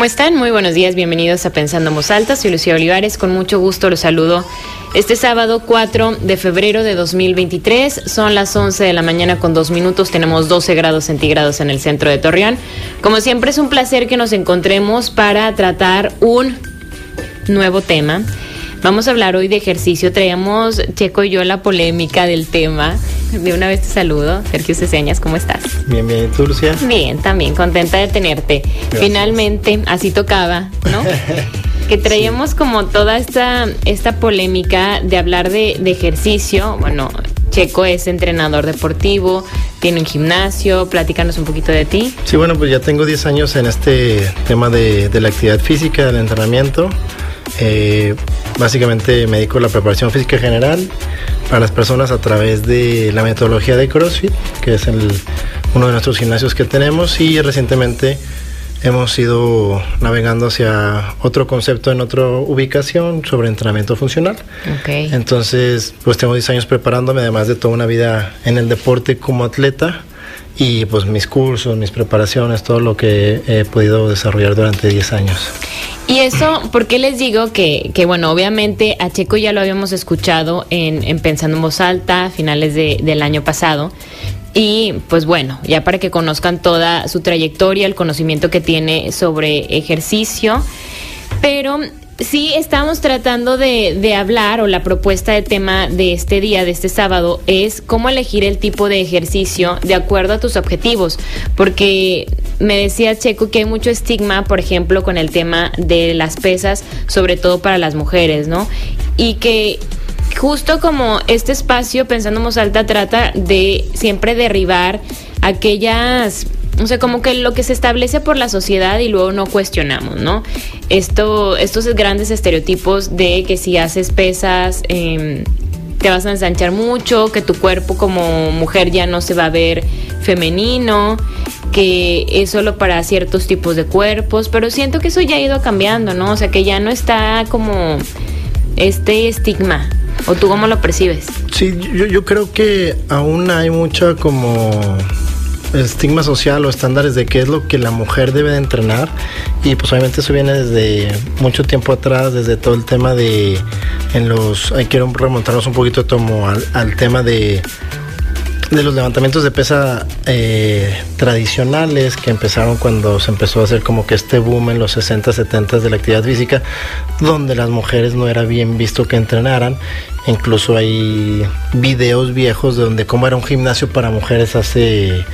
¿Cómo están? Muy buenos días, bienvenidos a Pensando en Alta. Soy Lucía Olivares, con mucho gusto los saludo este sábado 4 de febrero de 2023. Son las 11 de la mañana con dos minutos, tenemos 12 grados centígrados en el centro de Torreón. Como siempre es un placer que nos encontremos para tratar un nuevo tema. Vamos a hablar hoy de ejercicio. Traíamos, Checo y yo, la polémica del tema. De una vez te saludo. Sergio Ceseñas, ¿cómo estás? Bien, bien. ¿Tú, Lucía? Bien, también. Contenta de tenerte. Finalmente, así tocaba, ¿no? que traíamos como toda esta, esta polémica de hablar de, ejercicio. Bueno, Checo es entrenador deportivo, tiene un gimnasio, platícanos un poquito de ti. Sí, bueno, pues ya tengo 10 años en este tema de, de la actividad física, del entrenamiento. Eh, básicamente me dedico a la preparación física general para las personas a través de la metodología de CrossFit, que es uno de nuestros gimnasios que tenemos y recientemente hemos ido navegando hacia otro concepto en otra ubicación sobre entrenamiento funcional. Entonces, pues tengo 10 años preparándome, además de toda una vida en el deporte como atleta y pues mis cursos, mis preparaciones, todo lo que he podido desarrollar durante 10 años. Y eso, ¿por qué les digo que, que bueno, obviamente a Checo ya lo habíamos escuchado en, Pensando en Voz Alta a finales del año pasado? Y pues bueno, ya para que conozcan toda su trayectoria, el conocimiento que tiene sobre ejercicio. Pero sí estamos tratando de, hablar o la propuesta de tema de este día, de este sábado, es cómo elegir el tipo de ejercicio de acuerdo a tus objetivos. Porque me decía Checo que hay mucho estigma, por ejemplo, con el tema de las pesas, sobre todo para las mujeres, ¿no? Y que justo como este espacio, pensando en alta, trata de siempre derribar aquellas o sea, como que lo que se establece por la sociedad y luego no cuestionamos, ¿no? Esto, estos grandes estereotipos de que si haces pesas em, te vas a ensanchar mucho, que tu cuerpo como mujer ya no se va a ver femenino, que es solo para ciertos tipos de cuerpos, pero siento que eso ya ha ido cambiando, ¿no? O sea, que ya no está como este estigma. ¿O tú cómo lo percibes? Sí, yo, yo creo que aún hay mucha como estigma social o estándares de qué es lo que la mujer debe de entrenar. Y pues obviamente eso viene desde mucho tiempo atrás, desde todo el tema de en los, quiero remontarnos un poquito como al, tema de de los levantamientos de pesa eh, tradicionales que empezaron cuando se empezó a hacer como que este boom en los 60, 70 de la actividad física, donde las mujeres no era bien visto que entrenaran Incluso hay videos viejos de donde cómo era un gimnasio para mujeres hace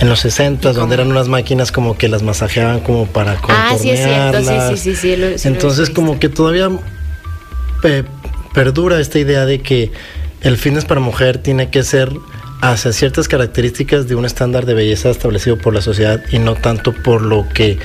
en los 60 donde eran unas máquinas como que las masajeaban como para Ah, sí es cierto, sí, sí, sí, sí, Entonces como que todavía perdura esta idea de que el fitness para mujer tiene que ser hacia ciertas características de un estándar de belleza establecido por la sociedad y no tanto por lo que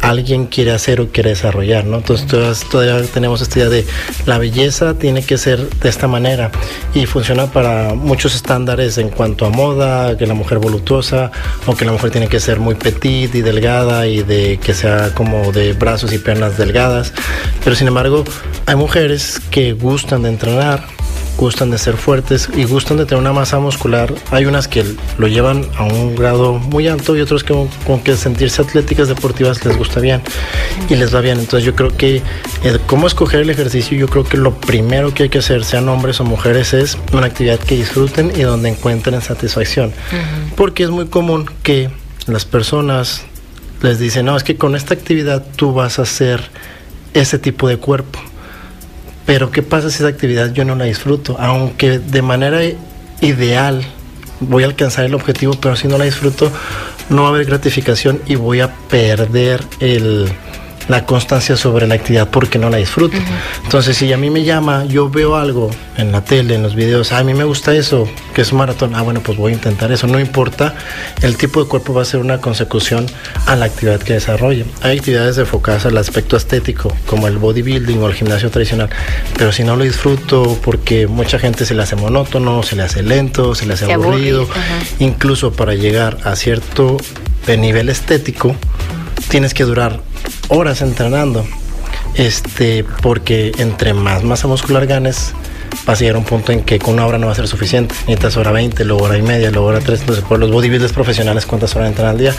alguien quiere hacer o quiere desarrollar, ¿no? Entonces todavía, tenemos esta idea de la belleza tiene que ser de esta manera y funciona para muchos estándares en cuanto a moda, que la mujer voluptuosa o que la mujer tiene que ser muy petit y delgada y de que sea como de brazos y piernas delgadas, pero sin embargo hay mujeres que gustan de entrenar gustan de ser fuertes y gustan de tener una masa muscular. Hay unas que lo llevan a un grado muy alto y otros que con que sentirse atléticas deportivas les gusta bien y les va bien. Entonces yo creo que eh, cómo escoger el ejercicio, yo creo que lo primero que hay que hacer, sean hombres o mujeres, es una actividad que disfruten y donde encuentren satisfacción. Porque es muy común que las personas les dicen, no, es que con esta actividad tú vas a hacer ese tipo de cuerpo pero ¿qué pasa si esa actividad yo no la disfruto? Aunque de manera ideal voy a alcanzar el objetivo, pero si no la disfruto, no va a haber gratificación y voy a perder el, la constancia sobre la actividad porque no la disfruto. Entonces, si a mí me llama, yo veo algo en la tele, en los videos, a mí me gusta eso, que es un maratón, ah, bueno, pues voy a intentar eso, no importa, el tipo de cuerpo va a ser una consecución a la actividad que desarrolle. Hay actividades enfocadas al aspecto estético, como el bodybuilding o el gimnasio tradicional, pero si no lo disfruto porque mucha gente se le hace monótono, se le hace lento, se le hace aburrido, incluso para llegar a cierto nivel estético, tienes que durar horas entrenando. Este, porque entre más masa muscular ganes, vas a llegar a un punto en que con una hora no va a ser suficiente. Necesitas hora 20, luego hora y media, luego hora 3. Entonces, por los bodybuilders profesionales, ¿cuántas horas entrenan al día?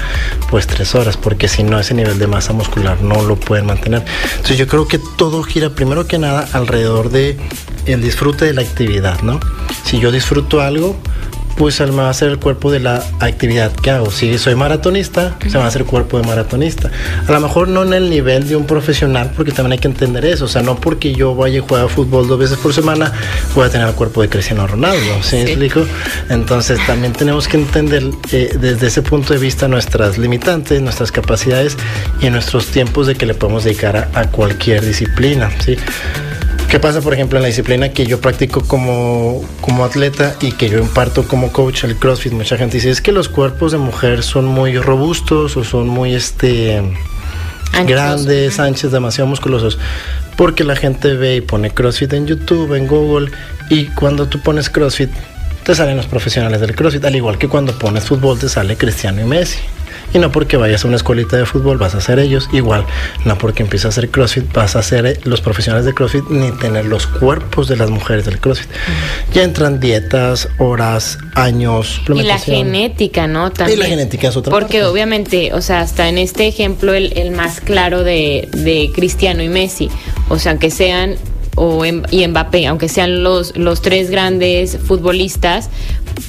Pues tres horas, porque si no, ese nivel de masa muscular no lo pueden mantener. Entonces, yo creo que todo gira primero que nada alrededor de el disfrute de la actividad, ¿no? Si yo disfruto algo, pues se me va a hacer el cuerpo de la actividad que hago. Si soy maratonista, se me va a hacer el cuerpo de maratonista. A lo mejor no en el nivel de un profesional, porque también hay que entender eso. O sea, no porque yo vaya a jugar fútbol dos veces por semana, voy a tener el cuerpo de Cristiano Ronaldo. ¿Sí, me explico? Entonces también tenemos que entender eh, desde ese punto de vista nuestras limitantes, nuestras capacidades y nuestros tiempos de que le podemos dedicar a, a cualquier disciplina. ¿sí? ¿Qué pasa, por ejemplo, en la disciplina que yo practico como, como atleta y que yo imparto como coach, el CrossFit? Mucha gente dice, es que los cuerpos de mujer son muy robustos o son muy este grandes, anchos, demasiado musculosos. Porque la gente ve y pone CrossFit en YouTube, en Google, y cuando tú pones CrossFit, te salen los profesionales del CrossFit, al igual que cuando pones fútbol te sale Cristiano y Messi. Y no porque vayas a una escuelita de fútbol vas a ser ellos. Igual, no porque empieces a hacer CrossFit vas a ser eh, los profesionales de CrossFit ni tener los cuerpos de las mujeres del CrossFit. Ya entran dietas, horas, años, Y la genética, ¿no? También. Y la genética es otra Porque obviamente, o sea, hasta en este ejemplo el, más claro de, de Cristiano y Messi, o sea, que sean o y Mbappé, aunque sean los, los tres grandes futbolistas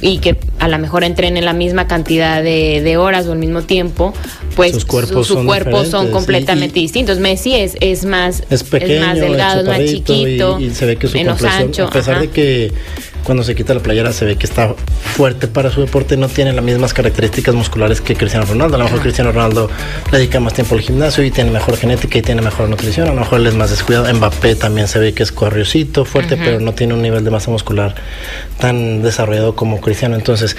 y que a lo mejor entren en la misma cantidad de, horas o al mismo tiempo, pues sus cuerpos, son, cuerpos son completamente distintos. Messi es, es más es, pequeño, más delgado, es más chiquito, y, se ve que su menos ancho, a pesar de que cuando se quita la playera se ve que está fuerte para su deporte, no tiene las mismas características musculares que Cristiano Ronaldo. A lo mejor Cristiano Ronaldo le dedica más tiempo al gimnasio y tiene mejor genética y tiene mejor nutrición. A lo mejor él es más descuidado. Mbappé también se ve que es corriosito, fuerte, pero no tiene un nivel de masa muscular tan desarrollado como Cristiano. Entonces,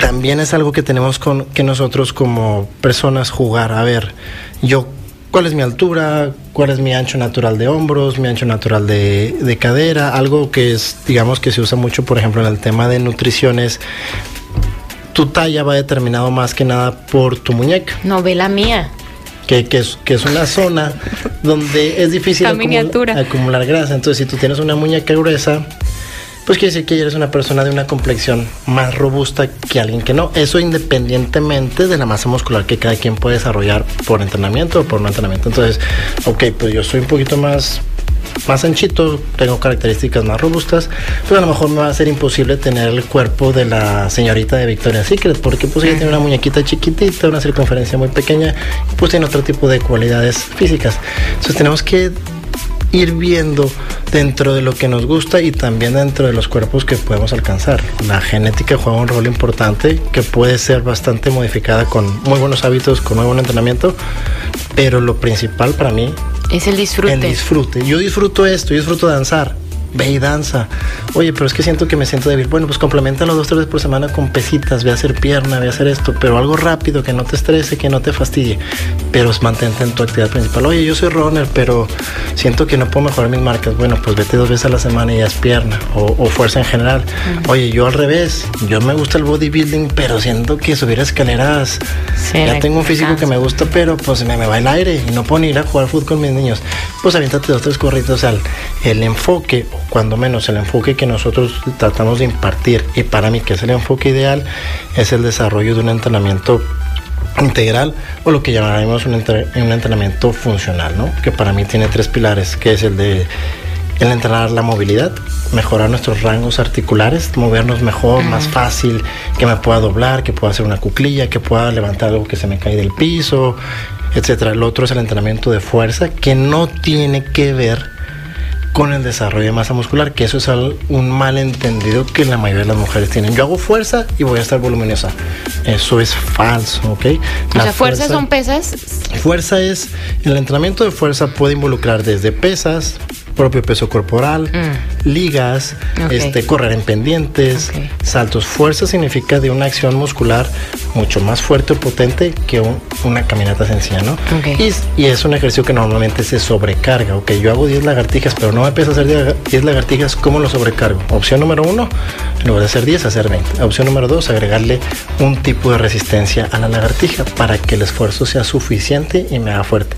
también es algo que tenemos con, que nosotros como personas jugar. A ver, yo cuál es mi altura, cuál es mi ancho natural de hombros, mi ancho natural de, cadera, algo que es, digamos, que se usa mucho, por ejemplo, en el tema de nutrición es tu talla va determinado más que nada por tu muñeca. No ve la mía. Que, que, es, que es una zona donde es difícil acumular grasa. Entonces, si tú tienes una muñeca gruesa, pues quiere decir que eres una persona de una complexión más robusta que alguien que no. Eso independientemente de la masa muscular que cada quien puede desarrollar por entrenamiento o por no entrenamiento. Entonces, ok, pues yo soy un poquito más más anchito, tengo características más robustas, pero a lo mejor me va a ser imposible tener el cuerpo de la señorita de Victoria's Secret, porque pues ella tiene una muñequita chiquitita, una circunferencia muy pequeña, y pues tiene otro tipo de cualidades físicas. Entonces tenemos que ir viendo dentro de lo que nos gusta y también dentro de los cuerpos que podemos alcanzar. La genética juega un rol importante que puede ser bastante modificada con muy buenos hábitos, con muy buen entrenamiento, pero lo principal para mí es el disfrute. El disfrute. Yo disfruto esto, yo disfruto danzar ve y danza. Oye, pero es que siento que me siento débil. Bueno, pues complementalo dos, tres veces por semana con pesitas, ve a hacer pierna, ve a hacer esto, pero algo rápido, que no te estrese, que no te fastidie, pero mantente en tu actividad principal. Oye, yo soy runner, pero siento que no puedo mejorar mis marcas. Bueno, pues vete dos veces a la semana y haz pierna o, fuerza en general. Oye, yo al revés, yo me gusta el bodybuilding, pero siento que subir escaleras, ya tengo un físico que me gusta, pero pues me, me va el aire y no puedo ir a jugar fútbol con mis niños. Pues aviéntate dos, tres corritos al el enfoque cuando menos el enfoque que nosotros tratamos de impartir y para mí que es el enfoque ideal es el desarrollo de un entrenamiento integral o lo que llamaremos un, entrenamiento funcional, ¿no? que para mí tiene tres pilares, que es el de el entrenar la movilidad, mejorar nuestros rangos articulares, movernos mejor, más fácil, que me pueda doblar, que pueda hacer una cuclilla, que pueda levantar algo que se me cae del piso, etcétera. El otro es el entrenamiento de fuerza, que no tiene que ver con el desarrollo de masa muscular, que eso es un malentendido que la mayoría de las mujeres tienen. Yo hago fuerza y voy a estar voluminosa. Eso es falso, ¿ok? o sea, fuerza son pesas. Fuerza es, el entrenamiento de fuerza puede involucrar desde pesas, propio peso corporal, mm. ligas, este, correr en pendientes, saltos. Fuerza significa de una acción muscular mucho más fuerte o potente que una caminata sencilla, ¿no? Y, es un ejercicio que normalmente se sobrecarga. Ok, yo hago 10 lagartijas, pero no me empieza a hacer 10 lagartijas, ¿cómo lo sobrecargo? Opción número uno, en lugar de hacer 10, hacer 20. Opción número dos, agregarle un tipo de resistencia a la lagartija para que el esfuerzo sea suficiente y me haga fuerte.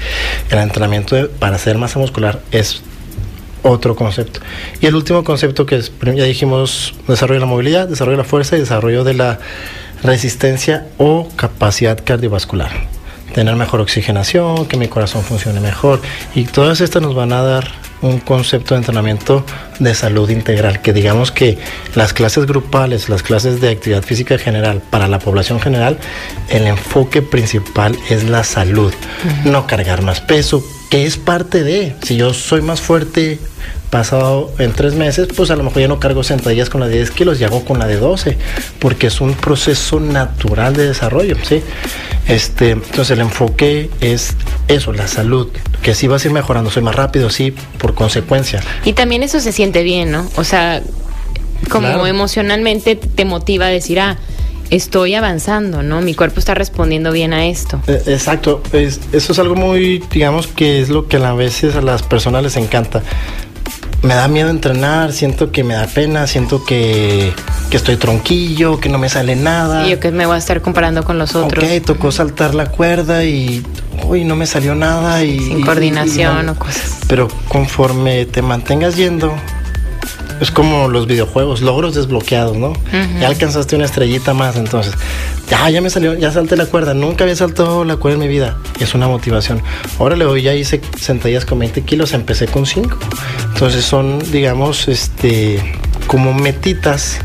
El entrenamiento para hacer masa muscular es otro concepto. Y el último concepto que es, ya dijimos, desarrollo de la movilidad, desarrollo de la fuerza y desarrollo de la resistencia o capacidad cardiovascular. Tener mejor oxigenación, que mi corazón funcione mejor. Y todas estas nos van a dar un concepto de entrenamiento de salud integral, que digamos que las clases grupales, las clases de actividad física general para la población general, el enfoque principal es la salud, no cargar más peso, que es parte de, si yo soy más fuerte pasado en tres meses, pues a lo mejor ya no cargo sentadillas con la de 10 kilos y hago con la de 12, porque es un proceso natural de desarrollo, ¿sí? Este, entonces el enfoque es eso, la salud, que si vas a ir mejorando, soy más rápido, sí, por consecuencia. Y también eso se siente bien, ¿no? O sea, como emocionalmente te motiva a decir, ah, estoy avanzando, ¿no? Mi cuerpo está respondiendo bien a esto. E, exacto, eso es algo muy, digamos que es lo que a veces a las personas les encanta me da miedo entrenar, siento que me da pena, siento que, estoy tronquillo, que no me sale nada. Y yo que me voy a estar comparando con los otros. Ok, tocó saltar la cuerda y uy, no me salió nada y... Sin coordinación o cosas. Pero conforme te mantengas yendo, es como los videojuegos, logros desbloqueados, ¿no? Ya alcanzaste una estrellita más, entonces, ya, ya me salió, ya salté la cuerda, nunca había saltado la cuerda en mi vida, es una motivación. Ahora le ya hice sentadillas con 20 kilos, empecé con 5. Entonces son, digamos, este, como metitas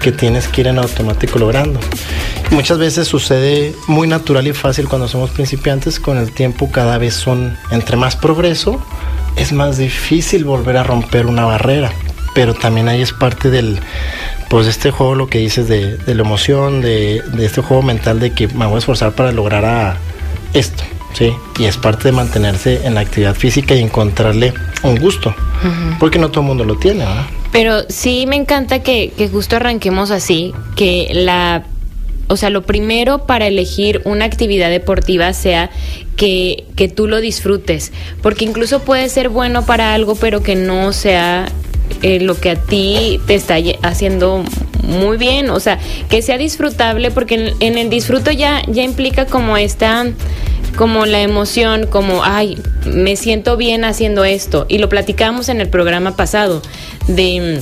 que tienes que ir en automático logrando. Muchas veces sucede muy natural y fácil cuando somos principiantes, con el tiempo cada vez son, entre más progreso, es más difícil volver a romper una barrera pero también ahí es parte del, pues de este juego, lo que dices de, la emoción, de, este juego mental de que me voy a esforzar para lograr a esto, ¿sí? Y es parte de mantenerse en la actividad física y encontrarle un gusto, porque no todo el mundo lo tiene, ¿verdad? Pero sí me encanta que, que justo arranquemos así, que la o sea, lo primero para elegir una actividad deportiva sea que, que, tú lo disfrutes, porque incluso puede ser bueno para algo, pero que no sea eh, lo que a ti te está haciendo muy bien, o sea, que sea disfrutable, porque en, el disfruto ya, ya implica como esta como la emoción, como, ay, me siento bien haciendo esto. Y lo platicamos en el programa pasado, de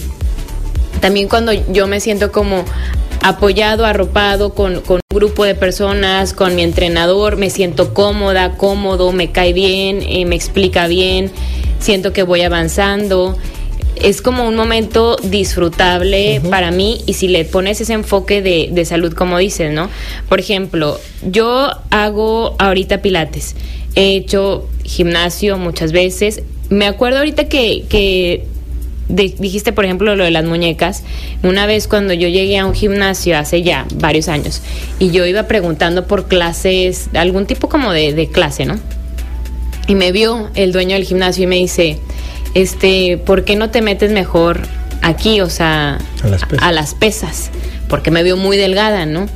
también cuando yo me siento como apoyado, arropado con, con, un grupo de personas, con mi entrenador, me siento cómoda, cómodo, me cae bien, eh, me explica bien, siento que voy avanzando es como un momento disfrutable para mí y si le pones ese enfoque de, salud como dices, ¿no? Por ejemplo, yo hago ahorita pilates, he hecho gimnasio muchas veces, me acuerdo ahorita que, dijiste, por ejemplo, lo de las muñecas. Una vez cuando yo llegué a un gimnasio hace ya varios años y yo iba preguntando por clases, algún tipo como de, de clase, ¿no? Y me vio el dueño del gimnasio y me dice, este, ¿por qué no te metes mejor aquí, o sea, a las pesas? porque me vio muy delgada, ¿no?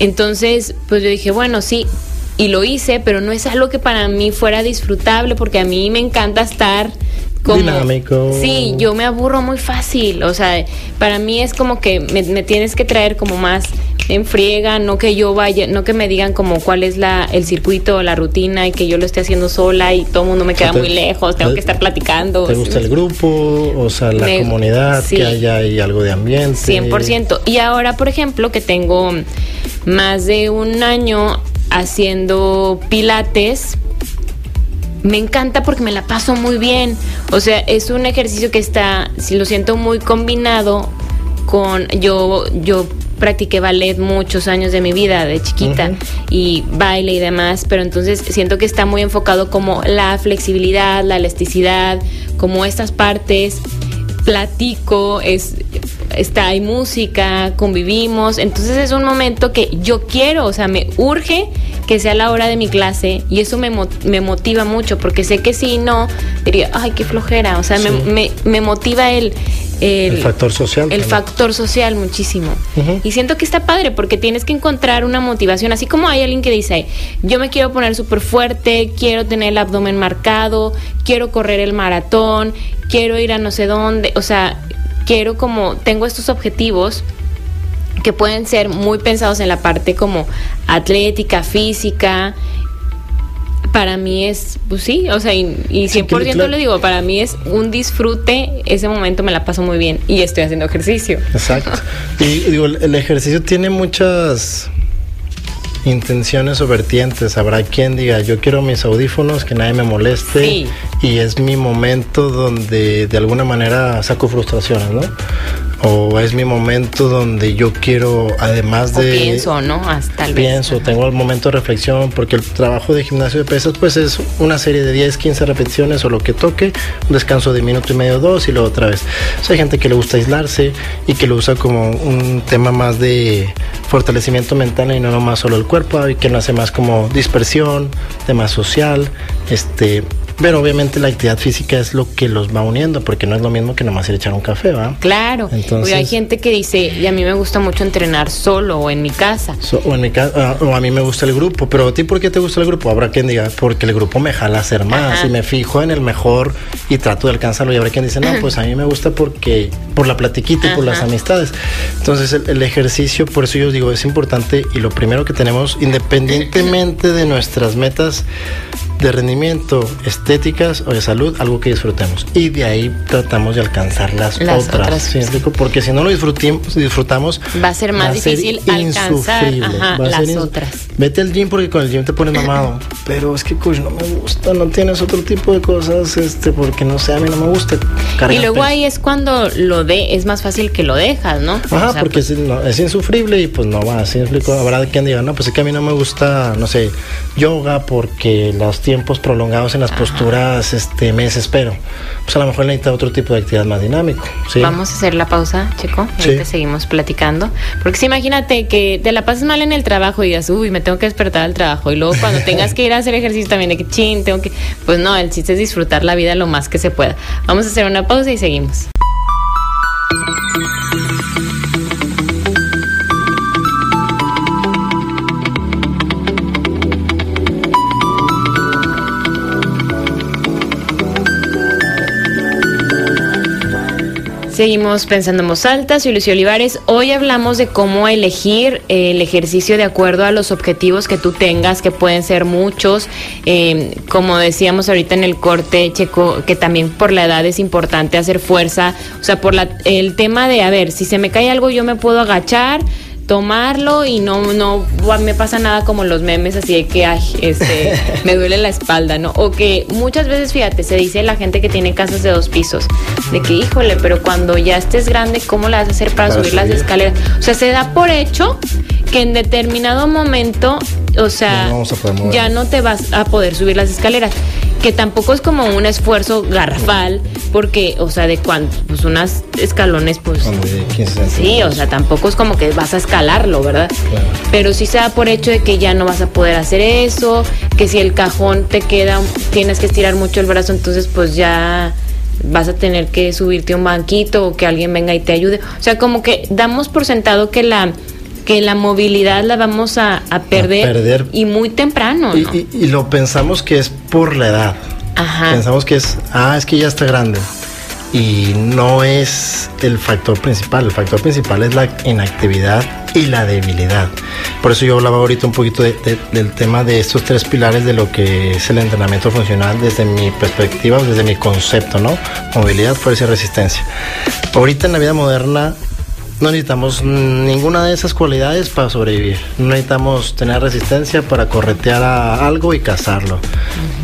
Entonces, pues yo dije, bueno, sí, y lo hice, pero no es algo que para mí fuera disfrutable, porque a mí me encanta estar como, dinámico. Sí, yo me aburro muy fácil, o sea, para mí es como que me, tienes que traer como más en friega, no que yo vaya, no que me digan como cuál es la el circuito, la rutina y que yo lo esté haciendo sola y todo el mundo me queda muy lejos, tengo que estar platicando. ¿Te gusta el grupo, o sea, la comunidad, que haya ahí algo de ambiente? 100%. Y ahora, por ejemplo, que tengo más de un año haciendo pilates, me encanta porque me la paso muy bien. O sea, es un ejercicio que está, si lo siento muy combinado con yo yo practiqué ballet muchos años de mi vida, de chiquita, y baile y demás, pero entonces siento que está muy enfocado como la flexibilidad, la elasticidad, como estas partes platico, es, está, hay música, convivimos. Entonces es un momento que yo quiero, o sea, me urge que sea la hora de mi clase y eso me, me motiva mucho porque sé que si no, diría, ay, qué flojera. O sea, me, me, motiva el, el, factor social. El factor social muchísimo. Y siento que está padre porque tienes que encontrar una motivación. Así como hay alguien que dice, yo me quiero poner súper fuerte, quiero tener el abdomen marcado, quiero correr el maratón, quiero ir a no sé dónde. O sea, quiero como, tengo estos objetivos que pueden ser muy pensados en la parte como atlética, física. Para mí es, pues sí, o sea, y, 100% le digo, para mí es un disfrute, ese momento me la paso muy bien y estoy haciendo ejercicio. Exacto. y digo, el ejercicio tiene muchas intenciones o vertientes. Habrá quien diga, yo quiero mis audífonos, que nadie me moleste. Y es mi momento donde de alguna manera saco frustraciones, ¿no? O es mi momento donde yo quiero, además de... pienso, ¿no? Hasta el Pienso, tengo el momento de reflexión, porque el trabajo de gimnasio de pesas pues es una serie de 10, 15 repeticiones o lo que toque, un descanso de minuto y medio, dos y luego otra vez. hay gente que le gusta aislarse y que lo usa como un tema más de fortalecimiento mental y no nomás solo el cuerpo, y que no hace más como dispersión, tema social, este pero obviamente la actividad física es lo que los va uniendo, porque no es lo mismo que nomás ir a echar un café, ¿va? Claro. Entonces, hay gente que dice, y a mí me gusta mucho entrenar solo o en mi casa. o en mi casa, ah, o a mí me gusta el grupo, pero a ti, ¿por qué te gusta el grupo? Habrá quien diga, porque el grupo me jala a hacer más y me fijo en el mejor y trato de alcanzarlo. Y habrá quien dice, no, pues a mí me gusta porque, por la platiquita y por las amistades. Entonces, el, el ejercicio, por eso yo digo, es importante y lo primero que tenemos, independientemente de nuestras metas, de rendimiento, estéticas o de salud, algo que disfrutemos. Y de ahí tratamos de alcanzar las, otras. Porque si no lo disfrutamos, va a ser más difícil alcanzar las otras. Vete al gym porque con el gym te pones mamado. pero es que coach no me gusta, no tienes otro tipo de cosas, este, porque no sé, a mí no me gusta. Y luego ahí es cuando lo de, es más fácil que lo dejas, ¿no? Ajá, porque pues es, insufrible y pues no va, así explico. Habrá quien diga, no, pues es que a mí no me gusta, no sé, yoga porque las tiempos prolongados en las posturas este, me desespero. Pues a lo mejor necesita otro tipo de actividad más dinámico. Vamos a hacer la pausa, chico. Ahorita seguimos platicando. Porque si imagínate que te la pasas mal en el trabajo y digas, uy, me tengo que despertar al trabajo. Y luego cuando tengas que ir a hacer ejercicio también de que chin, tengo que. Pues no, el chiste es disfrutar la vida lo más que se pueda. Vamos a hacer una pausa y seguimos. Seguimos pensando en voz alta, soy Lucio Olivares. Hoy hablamos de cómo elegir eh, el ejercicio de acuerdo a los objetivos que tú tengas, que pueden ser muchos. Eh, como decíamos ahorita en el corte, Checo, que también por la edad es importante hacer fuerza. O sea, por la, el tema de, a ver, si se me cae algo, yo me puedo agachar tomarlo y no, no me pasa nada como los memes así de que este, me duele la espalda, ¿no? O que muchas veces, fíjate, se dice la gente que tiene casas de dos pisos, de que híjole, pero cuando ya estés grande, ¿cómo le vas a hacer para, subir, las escaleras? O sea, se da por hecho que en determinado momento, o sea, ya no te vas a poder subir las escaleras que tampoco es como un esfuerzo garrafal, porque, o sea, de cuánto, pues unas escalones, pues... sí, o sea, tampoco es como que vas a escalarlo, ¿verdad? Pero sí se da por hecho de que ya no vas a poder hacer eso, que si el cajón te queda, tienes que estirar mucho el brazo, entonces pues ya vas a tener que subirte un banquito o que alguien venga y te ayude. O sea, como que damos por sentado que la que la movilidad la vamos a, perder, y muy temprano. Y, lo pensamos que es por la edad. Pensamos que es, ah, es que ya está grande. Y no es el factor principal. El factor principal es la inactividad y la debilidad. Por eso yo hablaba ahorita un poquito del tema de estos tres pilares de lo que es el entrenamiento funcional desde mi perspectiva, desde mi concepto, ¿no? Movilidad, fuerza y resistencia. Ahorita en la vida moderna No necesitamos ninguna de esas cualidades para sobrevivir. No necesitamos tener resistencia para corretear a algo y cazarlo.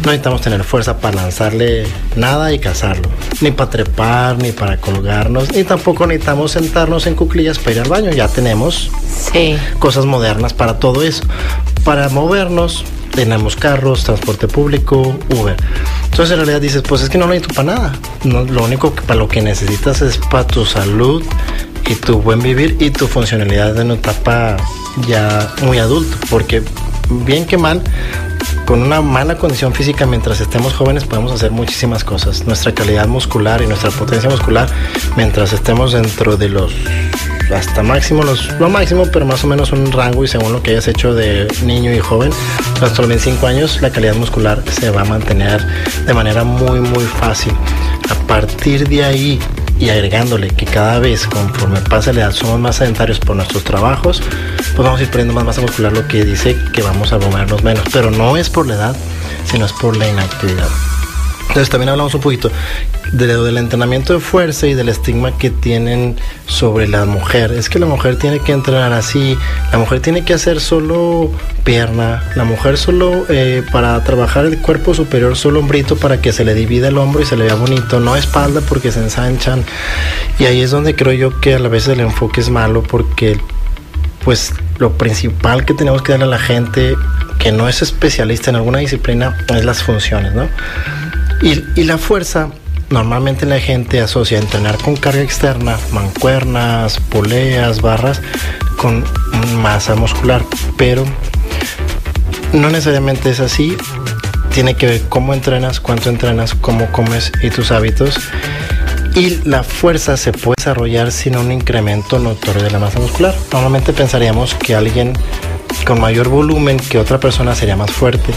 No necesitamos tener fuerza para lanzarle nada y cazarlo. Ni para trepar, ni para colgarnos. Ni tampoco necesitamos sentarnos en cuclillas para ir al baño. Ya tenemos Sí. cosas modernas para todo eso. Para movernos, tenemos carros, transporte público, Uber. Entonces en realidad dices, pues es que no necesito para nada. No, lo único que para lo que necesitas es para tu salud y tu buen vivir y tu funcionalidad en una etapa ya muy adulto. Porque bien que mal, con una mala condición física mientras estemos jóvenes podemos hacer muchísimas cosas. Nuestra calidad muscular y nuestra potencia muscular mientras estemos dentro de los hasta máximo, los, lo máximo, pero más o menos un rango y según lo que hayas hecho de niño y joven, hasta los 25 años la calidad muscular se va a mantener de manera muy muy fácil. A partir de ahí y agregándole que cada vez conforme pasa la edad somos más sedentarios por nuestros trabajos, pues vamos a ir perdiendo más masa muscular, lo que dice que vamos a movernos menos. Pero no es por la edad, sino es por la inactividad. Entonces también hablamos un poquito de del entrenamiento de fuerza y del estigma que tienen sobre la mujer. Es que la mujer tiene que entrenar así, la mujer tiene que hacer solo pierna, la mujer solo eh, para trabajar el cuerpo superior solo hombrito para que se le divida el hombro y se le vea bonito, no espalda porque se ensanchan. Y ahí es donde creo yo que a la vez el enfoque es malo porque pues lo principal que tenemos que darle a la gente que no es especialista en alguna disciplina es las funciones, ¿no? Y, y la fuerza, normalmente la gente asocia entrenar con carga externa, mancuernas, poleas, barras, con masa muscular, pero no necesariamente es así. Tiene que ver cómo entrenas, cuánto entrenas, cómo comes y tus hábitos. Y la fuerza se puede desarrollar sin un incremento notorio de la masa muscular. Normalmente pensaríamos que alguien con mayor volumen que otra persona sería más fuerte,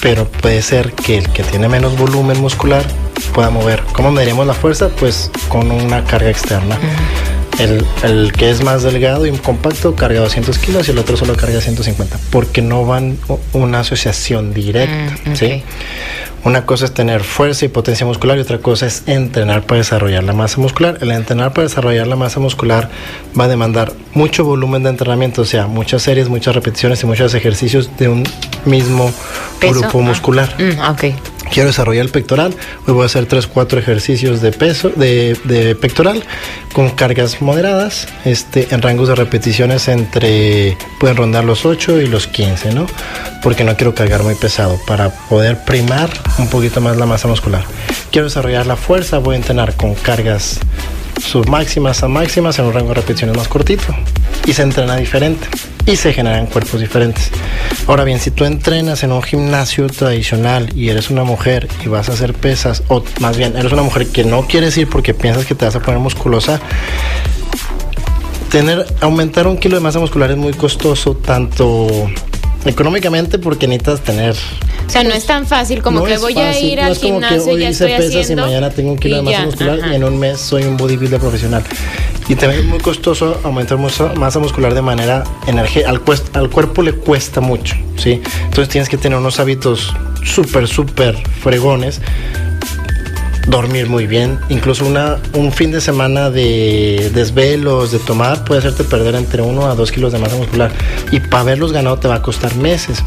pero puede ser que el que tiene menos volumen muscular pueda mover. ¿Cómo mediríamos la fuerza? Pues con una carga externa. El, el que es más delgado y compacto carga 200 kilos y el otro solo carga 150, porque no van una asociación directa. Mm. ¿sí? Una cosa es tener fuerza y potencia muscular y otra cosa es entrenar para desarrollar la masa muscular. El entrenar para desarrollar la masa muscular va a demandar mucho volumen de entrenamiento, o sea, muchas series, muchas repeticiones y muchos ejercicios de un mismo Peso, grupo ah. muscular Mm, ok. Quiero desarrollar el pectoral, hoy voy a hacer 3, 4 ejercicios de peso, de, pectoral, con cargas moderadas, este, en rangos de repeticiones entre, pueden rondar los 8 y los 15, ¿no? Porque no quiero cargar muy pesado, para poder primar un poquito más la masa muscular. Quiero desarrollar la fuerza, voy a entrenar con cargas submáximas a máximas en un rango de repeticiones más cortito. Y se entrena diferente. Y se generan cuerpos diferentes. Ahora bien, si tú entrenas en un gimnasio tradicional y eres una mujer y vas a hacer pesas, o más bien, eres una mujer que no quieres ir porque piensas que te vas a poner musculosa, tener, aumentar un kilo de masa muscular es muy costoso, tanto económicamente porque necesitas tener O sea, no es tan fácil como no que voy a fácil, ir no al es como que gimnasio hoy ya hice estoy pesas haciendo y mañana tengo un kilo de masa ya, muscular ajá. y en un mes soy un bodybuilder profesional. Y también es muy costoso aumentar mucha masa muscular de manera energética. Al, al cuerpo le cuesta mucho, ¿sí? Entonces tienes que tener unos hábitos súper, súper fregones dormir muy bien. Incluso una, un fin de semana de desvelos, de tomar, puede hacerte perder entre 1 a 2 kilos de masa muscular. Y para haberlos ganado te va a costar meses.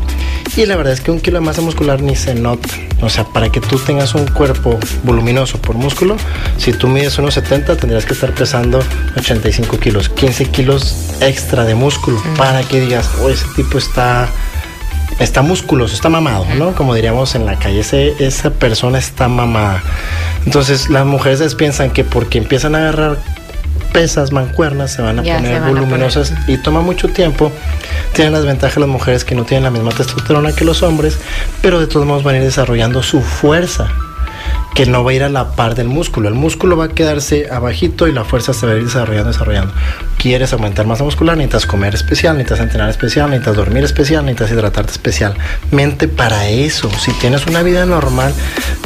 Y la verdad es que un kilo de masa muscular ni se nota. O sea, para que tú tengas un cuerpo voluminoso por músculo, si tú mides 1,70 tendrías que estar pesando 85 kilos, 15 kilos extra de músculo, para que digas, oh, ese tipo está está musculoso, está mamado, ¿no? Como diríamos en la calle, ese- esa persona está mamada. Entonces las mujeres piensan que porque empiezan a agarrar pesas, mancuernas, se van a Ya, poner van a voluminosas y toma mucho tiempo. Tienen las ventajas las mujeres que no tienen la misma testosterona que los hombres, pero de todos modos van a ir desarrollando su fuerza que no va a ir a la par del músculo. El músculo va a quedarse abajito y la fuerza se va a ir desarrollando, desarrollando. Quieres aumentar masa muscular, necesitas comer especial, necesitas entrenar especial, necesitas dormir especial, necesitas hidratarte especialmente para eso. Si tienes una vida normal,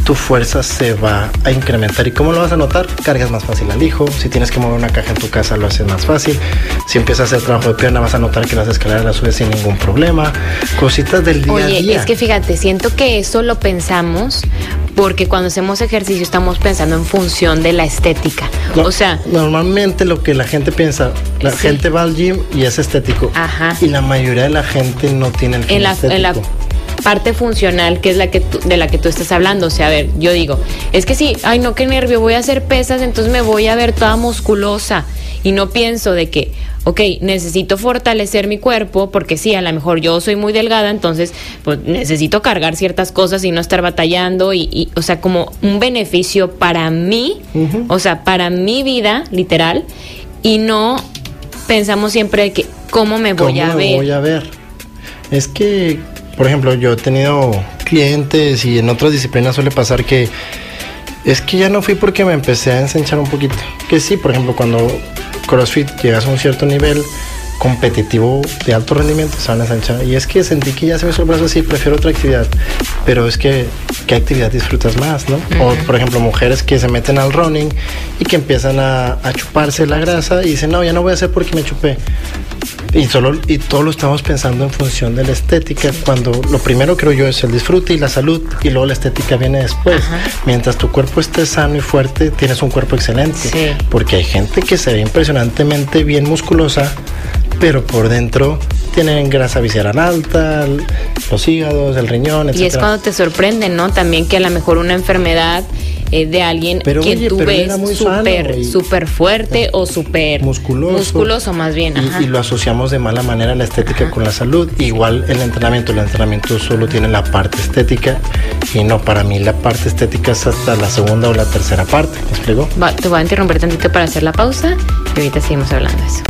tu fuerza se va a incrementar. ¿Y cómo lo vas a notar? Cargas más fácil al hijo. Si tienes que mover una caja en tu casa, lo haces más fácil. Si empiezas a hacer trabajo de pierna, vas a notar que las escaleras las subes sin ningún problema. Cositas del día a Oye, día. es que fíjate, siento que eso lo pensamos porque cuando hacemos ejercicio estamos pensando en función de la estética. No, o sea, normalmente lo que la gente piensa, la Sí. gente va al gym y es estético. Ajá. Y la mayoría de la gente no tiene el fin en la, en la estético. parte funcional que es la que tú- de la que tú estás hablando. O sea, a ver, yo digo, es que sí, ay no, qué nervio, voy a hacer pesas, entonces me voy a ver toda musculosa. Y no pienso de que, ok, necesito fortalecer mi cuerpo, porque sí, a lo mejor yo soy muy delgada, entonces pues necesito cargar ciertas cosas y no estar batallando. Y, y, o sea, como un beneficio para mí, o sea, para mi vida, literal, y no pensamos siempre de que, ¿cómo me voy ¿Cómo a me ver? voy a ver? Es que, por ejemplo, yo he tenido clientes y en otras disciplinas suele pasar que es que ya no fui porque me empecé a ensanchar un poquito. Que sí, por ejemplo, cuando CrossFit llegas a un cierto nivel competitivo de alto rendimiento, se van a ensanchar. Y es que sentí que ya se me hizo el brazo así, prefiero otra actividad. Pero es que, ¿qué actividad disfrutas más, no? O, por ejemplo, mujeres que se meten al running y que empiezan a, a chuparse la grasa y dicen, no, ya no voy a hacer porque me chupé. Y solo y todo lo estamos pensando en función de la estética, cuando lo primero creo yo es el disfrute y la salud y luego la estética viene después. Ajá. Mientras tu cuerpo esté sano y fuerte, tienes un cuerpo excelente. Sí. Porque hay gente que se ve impresionantemente bien musculosa, pero por dentro tienen grasa visceral alta, los hígados, el riñón, etc. Y es cuando te sorprende, ¿no? También que a lo mejor una enfermedad eh, de alguien Pero, que oye, tú ves súper, súper fuerte o súper musculoso. musculoso más bien. ajá. Y, y lo asociamos de mala manera la estética con la salud. Igual el entrenamiento, el entrenamiento solo tiene la parte estética y no para mí la parte estética es hasta la segunda o la tercera parte. ¿Me explico? Va, te voy a interrumpir tantito para hacer la pausa y ahorita seguimos hablando de eso.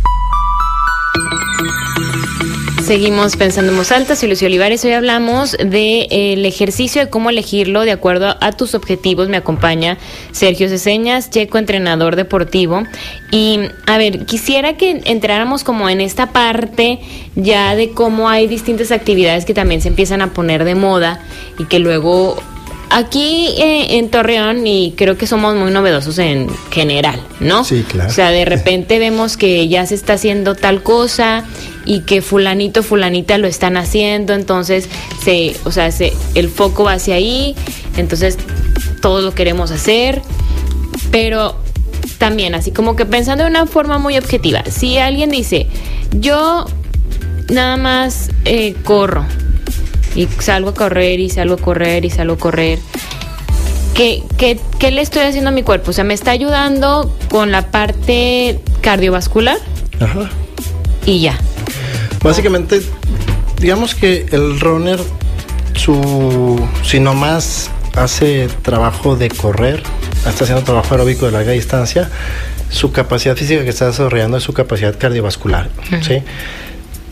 Seguimos pensando en voz alta, soy Lucio Olivares. Hoy hablamos del de, ejercicio, de cómo elegirlo de acuerdo a, a tus objetivos. Me acompaña Sergio Ceseñas, checo entrenador deportivo. Y a ver, quisiera que entráramos como en esta parte ya de cómo hay distintas actividades que también se empiezan a poner de moda y que luego Aquí eh, en Torreón, y creo que somos muy novedosos en general, ¿no? Sí, claro. O sea, de repente vemos que ya se está haciendo tal cosa y que fulanito, fulanita lo están haciendo, entonces se, o sea, se, el foco va hacia ahí, entonces todos lo queremos hacer, pero también así como que pensando de una forma muy objetiva, si alguien dice, yo nada más eh, corro, y salgo a correr y salgo a correr y salgo a correr. ¿Qué, qué, qué le estoy haciendo a mi cuerpo? O sea, me está ayudando con la parte cardiovascular Ajá. y ya. Básicamente, digamos que el runner, su, si no más hace trabajo de correr, está haciendo trabajo aeróbico de larga distancia, su capacidad física que está desarrollando es su capacidad cardiovascular, ¿sí?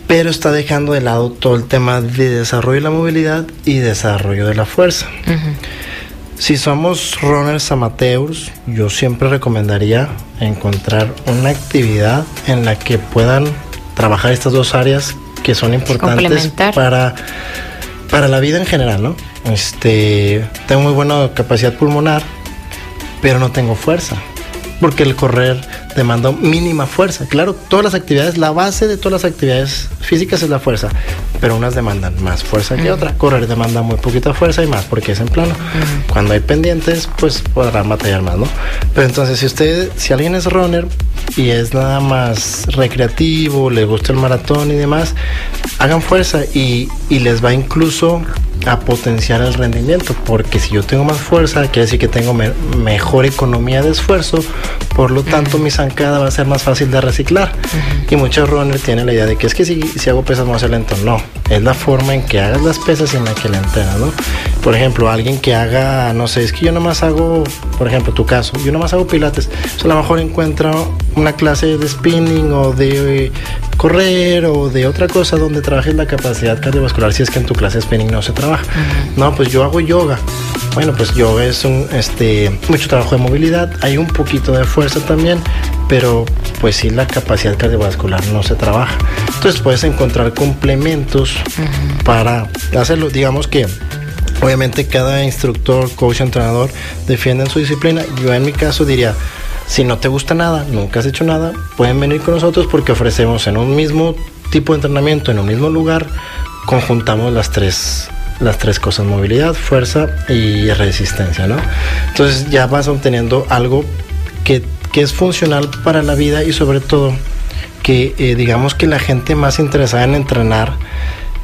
Pero está dejando de lado todo el tema de desarrollo de la movilidad y desarrollo de la fuerza. Si somos runners amateurs, yo siempre recomendaría encontrar una actividad en la que puedan trabajar estas dos áreas que son importantes para, para la vida en general, ¿no? Este, tengo muy buena capacidad pulmonar, pero no tengo fuerza. Porque el correr demanda mínima fuerza. Claro, todas las actividades, la base de todas las actividades físicas es la fuerza, pero unas demandan más fuerza que otra. Correr demanda muy poquita fuerza y más porque es en plano. Cuando hay pendientes, pues podrán batallar más, ¿no? Pero entonces, si usted, si alguien es runner y es nada más recreativo, le gusta el maratón y demás, hagan fuerza y, y les va incluso a potenciar el rendimiento, porque si yo tengo más fuerza, quiere decir que tengo me- mejor economía de esfuerzo, por lo tanto mi zancada va a ser más fácil de reciclar. Y muchos runners tienen la idea de que es que si, si hago pesas hacer lento. No, es la forma en que hagas las pesas y en la que la entrenas, ¿no? Por ejemplo, alguien que haga, no sé, es que yo nomás hago, por ejemplo, tu caso, yo nomás hago pilates, o sea, a lo mejor encuentra una clase de spinning o de correr o de otra cosa donde trabajes la capacidad cardiovascular si es que en tu clase de spinning no se trabaja. No, pues yo hago yoga. Bueno, pues yoga es un, este, mucho trabajo de movilidad, hay un poquito de fuerza también, pero pues sí la capacidad cardiovascular no se trabaja. Entonces puedes encontrar complementos para hacerlo. Digamos que obviamente cada instructor, coach, entrenador defiende en su disciplina. Yo en mi caso diría, si no te gusta nada, nunca has hecho nada, pueden venir con nosotros porque ofrecemos en un mismo tipo de entrenamiento, en un mismo lugar, conjuntamos las tres las tres cosas, movilidad, fuerza y resistencia, ¿no? Entonces ya vas obteniendo algo que, que es funcional para la vida y sobre todo que eh, digamos que la gente más interesada en entrenar,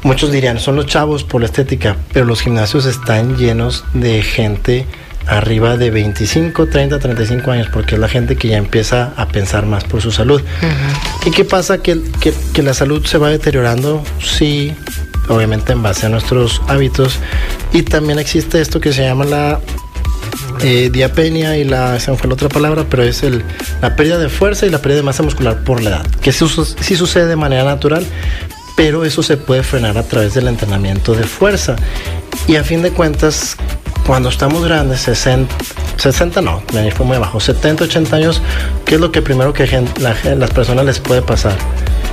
muchos dirían, son los chavos por la estética, pero los gimnasios están llenos de gente arriba de 25, 30, 35 años, porque es la gente que ya empieza a pensar más por su salud. ¿Y qué pasa? Que, que, que, la salud se va deteriorando, sí, obviamente en base a nuestros hábitos. Y también existe esto que se llama la eh, diapenia y la, esa fue la otra palabra, pero es el, la pérdida de fuerza y la pérdida de masa muscular por la edad, que sí, sí sucede de manera natural, pero eso se puede frenar a través del entrenamiento de fuerza. Y a fin de cuentas, cuando estamos grandes, 60, 60 no, me fue muy abajo, 70, 80 años, ¿qué es lo que primero que la, las personas les puede pasar?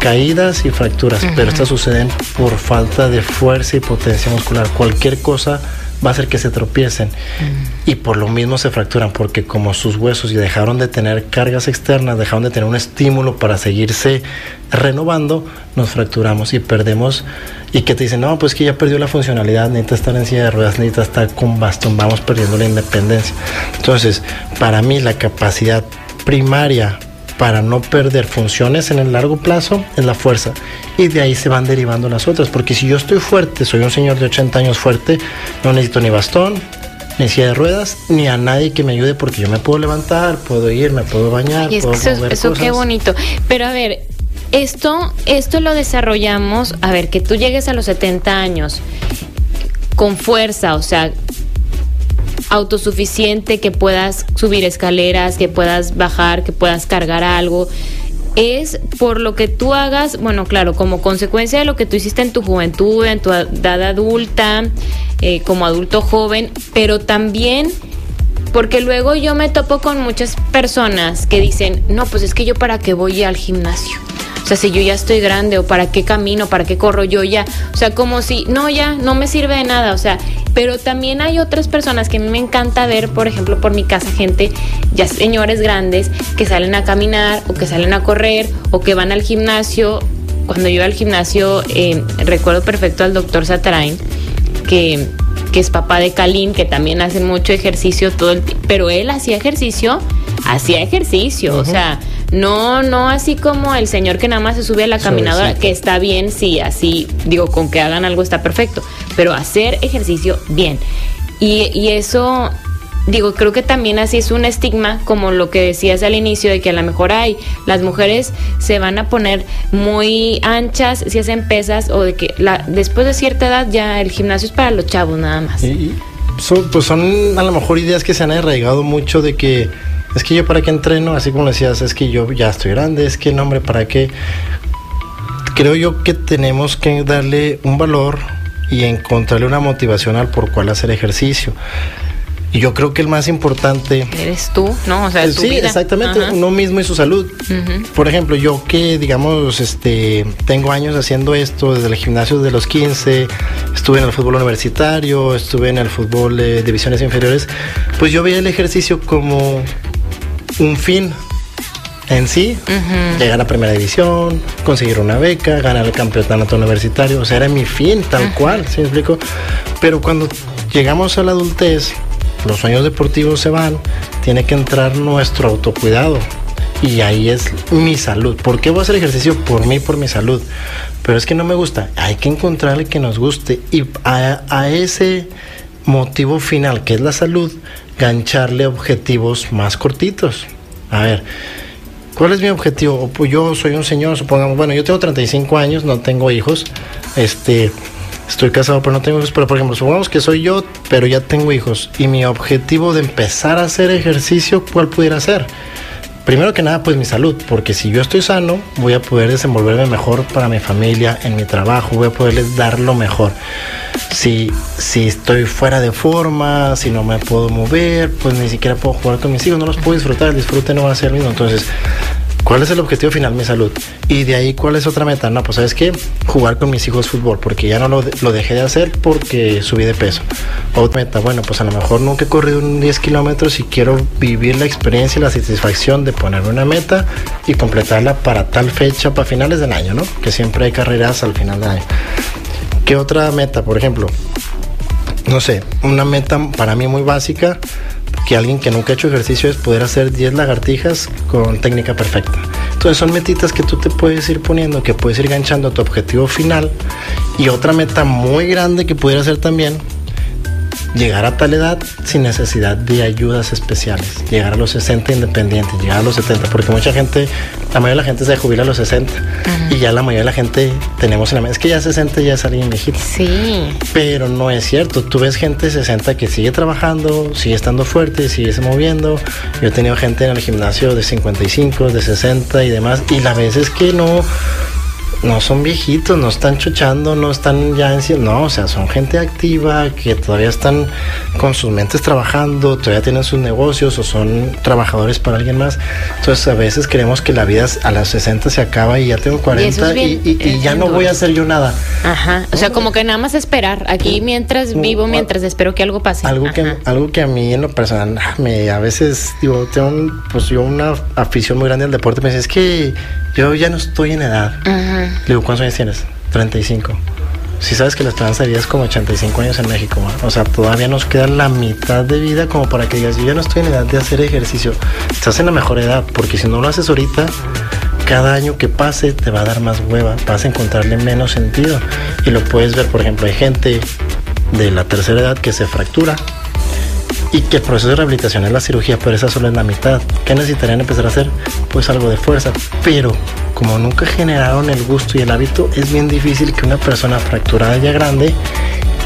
Caídas y fracturas, uh -huh. pero estas suceden por falta de fuerza y potencia muscular. Cualquier cosa va a hacer que se tropiecen mm. y por lo mismo se fracturan porque como sus huesos ya dejaron de tener cargas externas, dejaron de tener un estímulo para seguirse renovando, nos fracturamos y perdemos y que te dicen, no, pues que ya perdió la funcionalidad, necesita estar en silla de ruedas, necesita estar con bastón, vamos perdiendo la independencia. Entonces, para mí la capacidad primaria para no perder funciones en el largo plazo es la fuerza. Y de ahí se van derivando las otras. Porque si yo estoy fuerte, soy un señor de 80 años fuerte, no necesito ni bastón, ni silla de ruedas, ni a nadie que me ayude porque yo me puedo levantar, puedo ir, me puedo bañar. Y es puedo que eso, mover eso cosas. qué bonito. Pero a ver, esto, esto lo desarrollamos, a ver, que tú llegues a los 70 años con fuerza, o sea, autosuficiente, que puedas subir escaleras, que puedas bajar, que puedas cargar algo. Es por lo que tú hagas, bueno, claro, como consecuencia de lo que tú hiciste en tu juventud, en tu edad adulta, eh, como adulto joven, pero también porque luego yo me topo con muchas personas que dicen, no, pues es que yo para qué voy al gimnasio. O sea, si yo ya estoy grande o para qué camino, para qué corro yo ya. O sea, como si, no, ya, no me sirve de nada. O sea, pero también hay otras personas que a mí me encanta ver, por ejemplo, por mi casa, gente, ya señores grandes, que salen a caminar o que salen a correr o que van al gimnasio. Cuando yo iba al gimnasio, eh, recuerdo perfecto al doctor Satarain, que, que es papá de Kalin, que también hace mucho ejercicio todo el tiempo. Pero él hacía ejercicio, hacía ejercicio, uh -huh. o sea no, no así como el señor que nada más se sube a la caminadora, que está bien, sí, así, digo, con que hagan algo está perfecto, pero hacer ejercicio bien. Y, y eso, digo, creo que también así es un estigma, como lo que decías al inicio, de que a lo mejor hay, las mujeres se van a poner muy anchas si hacen pesas, o de que la, después de cierta edad ya el gimnasio es para los chavos nada más. Y, y son, pues son a lo mejor ideas que se han arraigado mucho de que es que yo para qué entreno, así como decías, es que yo ya estoy grande, es que no, hombre, para qué. Creo yo que tenemos que darle un valor y encontrarle una motivación al por cuál hacer ejercicio. Y yo creo que el más importante. Eres tú, ¿no? O sea, tu sí, vida. exactamente, Ajá. uno mismo y su salud. Uh -huh. Por ejemplo, yo que, digamos, este, tengo años haciendo esto desde el gimnasio de los 15, estuve en el fútbol universitario, estuve en el fútbol de divisiones inferiores, pues yo veía el ejercicio como un fin en sí, uh -huh. llegar a primera división, conseguir una beca, ganar el campeonato universitario, o sea, era mi fin tal uh -huh. cual, ¿sí me explico? Pero cuando llegamos a la adultez, los sueños deportivos se van, tiene que entrar nuestro autocuidado. Y ahí es mi salud. ¿Por qué voy a hacer ejercicio? Por mí, por mi salud. Pero es que no me gusta. Hay que encontrar el que nos guste. Y a, a ese motivo final, que es la salud, gancharle objetivos más cortitos. A ver, ¿cuál es mi objetivo? Pues yo soy un señor, supongamos, bueno, yo tengo 35 años, no tengo hijos. Este, estoy casado pero no tengo hijos, pero por ejemplo, supongamos que soy yo, pero ya tengo hijos y mi objetivo de empezar a hacer ejercicio, ¿cuál pudiera ser? Primero que nada, pues mi salud, porque si yo estoy sano, voy a poder desenvolverme mejor para mi familia, en mi trabajo, voy a poderles dar lo mejor. Si, si estoy fuera de forma, si no me puedo mover, pues ni siquiera puedo jugar con mis hijos, no los puedo disfrutar, el disfrute no va a ser el mismo. Entonces, ¿Cuál es el objetivo final? Mi salud. Y de ahí, ¿cuál es otra meta? No, pues sabes qué? Jugar con mis hijos fútbol, porque ya no lo, dejé de hacer porque subí de peso. Otra meta, bueno, pues a lo mejor nunca he corrido un 10 kilómetros y quiero vivir la experiencia y la satisfacción de poner una meta y completarla para tal fecha, para finales del año, ¿no? Que siempre hay carreras al final del año. ¿Qué otra meta? Por ejemplo, no sé, una meta para mí muy básica que alguien que nunca ha hecho ejercicio es poder hacer 10 lagartijas con técnica perfecta. Entonces son metitas que tú te puedes ir poniendo, que puedes ir ganchando a tu objetivo final. Y otra meta muy grande que pudiera ser también llegar a tal edad sin necesidad de ayudas especiales, llegar a los 60 independientes, llegar a los 70, porque mucha gente, la mayoría de la gente se jubila a los 60 y ya la mayoría de la gente tenemos en la mente, es que ya 60 ya es alguien viejito. Sí. Pero no es cierto, tú ves gente de 60 que sigue trabajando, sigue estando fuerte, sigue se moviendo. Yo he tenido gente en el gimnasio de 55, de 60 y demás, y la vez es que no no son viejitos, no están chuchando, no están ya en no, o sea, son gente activa que todavía están con sus mentes trabajando, todavía tienen sus negocios o son trabajadores para alguien más. Entonces a veces creemos que la vida a las 60 se acaba y ya tengo 40 y, ya no voy a hacer yo nada. Ajá, o sea, como que nada más esperar, aquí mientras vivo, mientras espero que algo pase. Algo que, algo que a mí en lo personal, ah, me, a veces, digo, tengo pues yo una afición muy grande al deporte, me dice, es que yo ya no estoy en edad. Le digo, ¿cuántos años tienes? 35. Si sabes que la esperanza de vida es como 85 años en México, o sea, todavía nos queda la mitad de vida como para que digas, yo ya no estoy en edad de hacer ejercicio. Estás en la mejor edad, porque si no lo haces ahorita, cada año que pase te va a dar más hueva, vas a encontrarle menos sentido. Y lo puedes ver, por ejemplo, hay gente de la tercera edad que se fractura y que el proceso de rehabilitación es la cirugía, pero esa solo es la mitad. ¿Qué necesitarían empezar a hacer? Pues algo de fuerza, pero como nunca generaron el gusto y el hábito, es bien difícil que una persona fracturada ya grande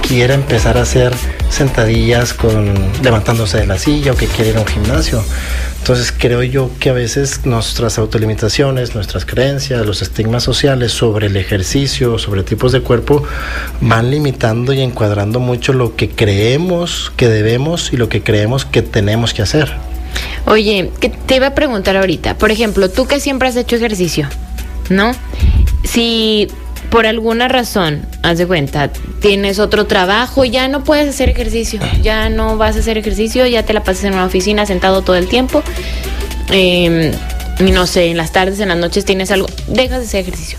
quiera empezar a hacer sentadillas con levantándose de la silla o que quiera ir a un gimnasio. Entonces creo yo que a veces nuestras autolimitaciones, nuestras creencias, los estigmas sociales sobre el ejercicio, sobre tipos de cuerpo, van limitando y encuadrando mucho lo que creemos que debemos y lo que creemos que tenemos que hacer. Oye, que te iba a preguntar ahorita, por ejemplo, tú que siempre has hecho ejercicio, ¿no? Si por alguna razón, haz de cuenta, tienes otro trabajo, ya no puedes hacer ejercicio, ya no vas a hacer ejercicio, ya te la pasas en una oficina sentado todo el tiempo. Eh, no sé, en las tardes, en las noches tienes algo, dejas de hacer ejercicio.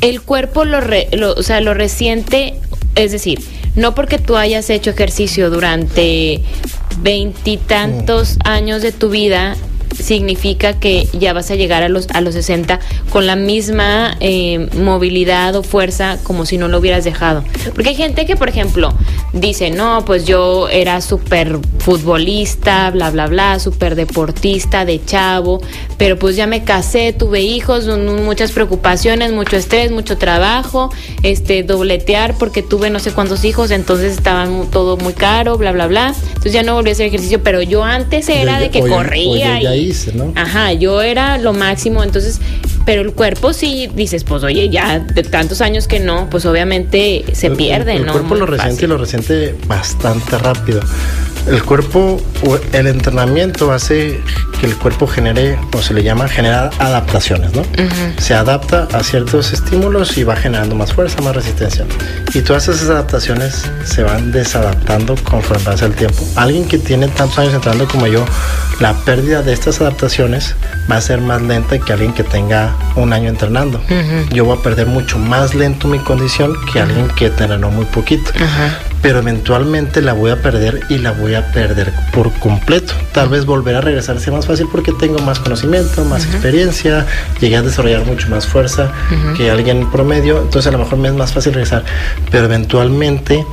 El cuerpo lo, lo, o sea, lo resiente, es decir, no porque tú hayas hecho ejercicio durante veintitantos años de tu vida, significa que ya vas a llegar a los, a los 60 con la misma eh, movilidad o fuerza como si no lo hubieras dejado. Porque hay gente que, por ejemplo, dice, no, pues yo era súper futbolista, bla, bla, bla, súper deportista de chavo, pero pues ya me casé, tuve hijos, muchas preocupaciones, mucho estrés, mucho trabajo, este, dobletear porque tuve no sé cuántos hijos, entonces estaba todo muy caro, bla, bla, bla. Entonces ya no volví a hacer ejercicio, pero yo antes era de que corría. Ajá, yo era lo máximo, entonces, pero el cuerpo sí dices, pues oye, ya de tantos años que no, pues obviamente se pierde, ¿no? El cuerpo lo resiente y lo resiente bastante rápido el cuerpo, el entrenamiento hace que el cuerpo genere, o se le llama generar adaptaciones, ¿no? Se adapta a ciertos estímulos y va generando más fuerza, más resistencia. Y todas esas adaptaciones se van desadaptando conforme pasa el tiempo. Alguien que tiene tantos años entrenando como yo, la pérdida de estas adaptaciones va a ser más lenta que alguien que tenga un año entrenando. Yo voy a perder mucho más lento mi condición que alguien que entrenó muy poquito pero eventualmente la voy a perder y la voy a perder por completo. Tal vez volver a regresar sea más fácil porque tengo más conocimiento, más experiencia, llegué a desarrollar mucho más fuerza que alguien promedio, entonces a lo mejor me es más fácil regresar, pero eventualmente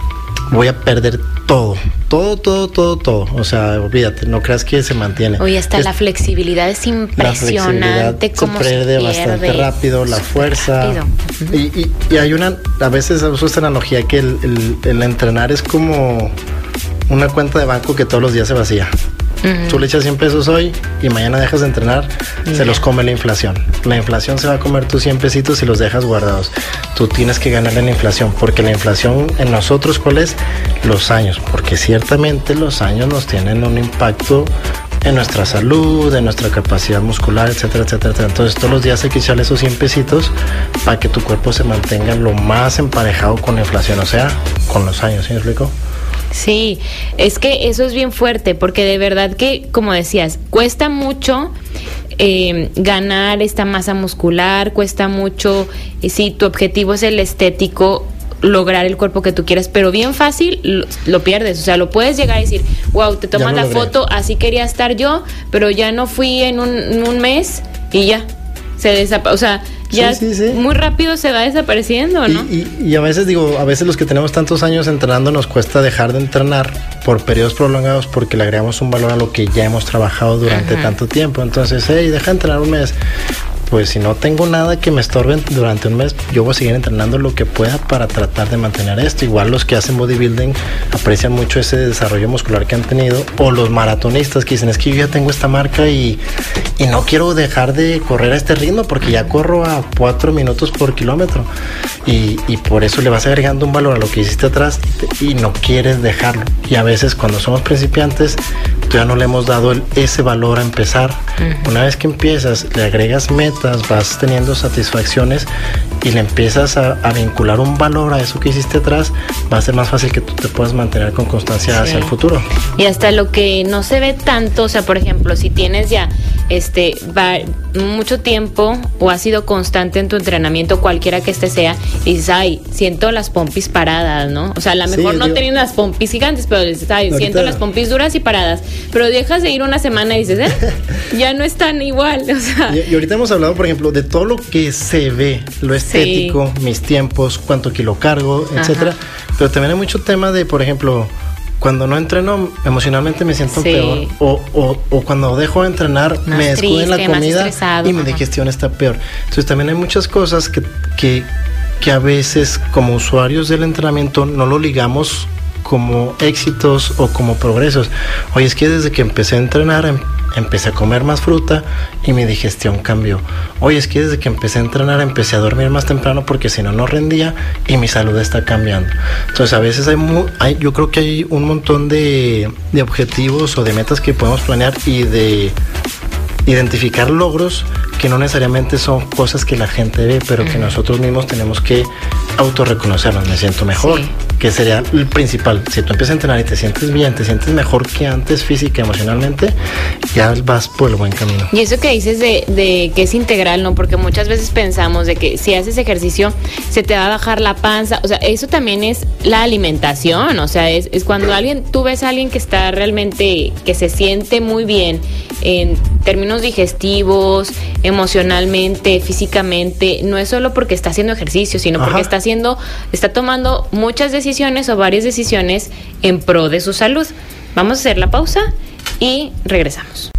voy a perder todo, todo, todo, todo, todo. O sea, olvídate, no creas que se mantiene. Oye, hasta la flexibilidad es impresionante. La se pierde, bastante rápido, la fuerza. Y, y, hay una, a veces uso esta analogía que el, el entrenar es como una cuenta de banco que todos los días se vacía. Tú le echas 100 pesos hoy y mañana dejas de entrenar, se los come la inflación. La inflación se va a comer tus 100 pesitos y los dejas guardados. Tú tienes que ganar en la inflación, porque la inflación en nosotros, ¿cuál es? Los años, porque ciertamente los años nos tienen un impacto en nuestra salud, en nuestra capacidad muscular, etcétera, etcétera, Entonces todos los días hay que echarle esos 100 pesitos para que tu cuerpo se mantenga lo más emparejado con la inflación, o sea, con los años, ¿sí me explico? Sí, es que eso es bien fuerte, porque de verdad que, como decías, cuesta mucho eh, ganar esta masa muscular, cuesta mucho, si tu objetivo es el estético, lograr el cuerpo que tú quieras, pero bien fácil lo, lo pierdes. O sea, lo puedes llegar a decir, wow, te tomas la logré. foto, así quería estar yo, pero ya no fui en un, en un mes y ya. Se desapa o sea, ya Sí, sí, sí. muy rápido se va desapareciendo, ¿no? Y, y- y a veces digo, a veces los que tenemos tantos años entrenando nos cuesta dejar de entrenar por periodos prolongados porque le agregamos un valor a lo que ya hemos trabajado durante Ajá. tanto tiempo. Entonces, hey, deja de entrenar un mes. Pues si no tengo nada que me estorbe durante un mes, yo voy a seguir entrenando lo que pueda para tratar de mantener esto. Igual los que hacen bodybuilding aprecian mucho ese desarrollo muscular que han tenido. O los maratonistas que dicen, es que yo ya tengo esta marca y, y no quiero dejar de correr a este ritmo porque ya corro a 4 minutos por kilómetro. Y, y por eso le vas agregando un valor a lo que hiciste atrás y, no quieres dejarlo. Y a veces cuando somos principiantes, ya no le hemos dado el- ese valor a empezar. Una vez que empiezas, le agregas metas, vas teniendo satisfacciones y le empiezas a, a vincular un valor a eso que hiciste atrás, va a ser más fácil que tú te puedas mantener con constancia Sí. hacia el futuro. Y hasta lo que no se ve tanto, o sea, por ejemplo, si tienes ya este va- mucho tiempo o has sido constante en tu entrenamiento, cualquiera que este sea, y dices, ay, siento las pompis paradas, ¿no? O sea, a lo Sí, mejor no digo- tienen las pompis gigantes, pero dices, ay, Ahorita- siento las pompis duras y paradas. Pero dejas de ir una semana y dices, eh, ya no están igual, o sea. Y, y ahorita hemos hablado, por ejemplo, de todo lo que se ve, lo estético, mis tiempos, cuánto kilo cargo, etcétera. Pero también hay mucho tema de, por ejemplo, cuando no entreno, emocionalmente me siento Sí. peor. O, o- o cuando dejo de entrenar, Más me descuido en la comida y mi ajá. digestión está peor. Entonces también hay muchas cosas que, que, que a veces como usuarios del entrenamiento no lo ligamos como éxitos o como progresos. Oye, es que desde que empecé a entrenar em- empecé a comer más fruta y mi digestión cambió. Oye, es que desde que empecé a entrenar empecé a dormir más temprano porque si no, no rendía y mi salud está cambiando. Entonces, a veces hay, mu- hay yo creo que hay un montón de, de objetivos o de metas que podemos planear y de identificar logros que no necesariamente son cosas que la gente ve, pero que nosotros mismos tenemos que autorreconocernos. Me siento mejor, Sí. Que sería el principal. Si tú empiezas a entrenar y te sientes bien, te sientes mejor que antes física, emocionalmente, ya vas por el buen camino. Y eso que dices de, de que es integral, ¿no? Porque muchas veces pensamos de que si haces ejercicio se te va a bajar la panza. O sea, eso también es la alimentación. O sea, es, es cuando alguien, tú ves a alguien que está realmente, que se siente muy bien en términos digestivos, emocionalmente, físicamente. No es solo porque está haciendo ejercicio, sino porque está haciendo, está tomando muchas decisiones o varias decisiones en pro de su salud. Vamos a hacer la pausa y regresamos.